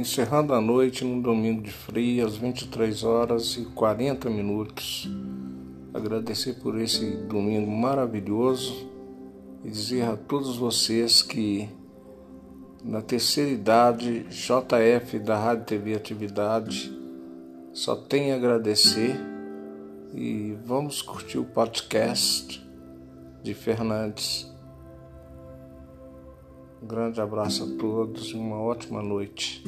encerrando a noite num domingo de frio, às 23 horas e 40 minutos. Agradecer por esse domingo maravilhoso e dizer a todos vocês que na terceira idade, JF da Rádio TV Atividade só tem a agradecer e vamos curtir o podcast de Fernandes. Um grande abraço a todos e uma ótima noite.